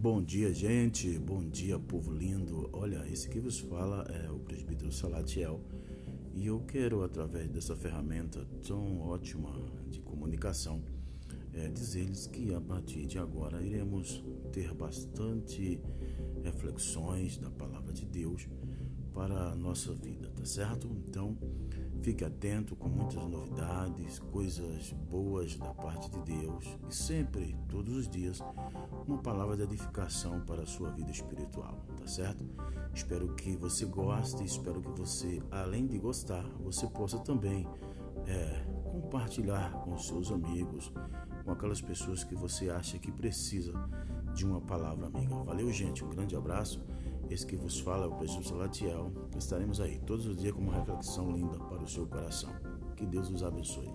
Bom dia, gente. Bom dia, povo lindo. Olha, esse que vos fala é o presbítero Salatiel. E eu quero, através dessa ferramenta tão ótima de comunicação, é, dizer-lhes que a partir de agora iremos ter bastante reflexões da palavra de Deus para a nossa vida, tá certo? Então, fique atento com muitas novidades, coisas boas da parte de Deus e sempre, todos os dias, uma palavra de edificação para a sua vida espiritual, tá certo? Espero que você goste, espero que você, além de gostar, você possa também é, compartilhar com seus amigos, com aquelas pessoas que você acha que precisa de uma palavra amiga. Valeu, gente. Um grande abraço. Esse que vos fala é o Presbítero Salatiel. Estaremos aí todos os dias com uma reflexão linda para o seu coração. Que Deus os abençoe.